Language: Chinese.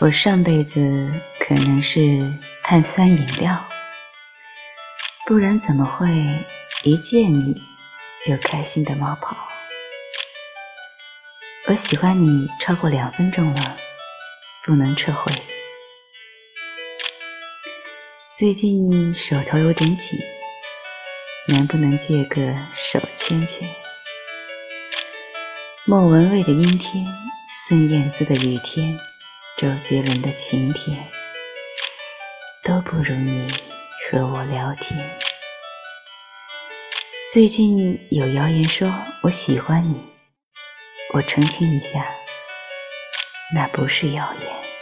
我上辈子可能是碳酸饮料，不然怎么会一见你就开心的冒泡？我喜欢你超过两分钟了，不能撤回。最近手头有点紧，能不能借个手牵牵？莫文蔚的阴天，孙燕姿的雨天，周杰伦的晴天，都不如你和我聊天。最近有谣言说我喜欢你，我澄清一下，那不是谣言。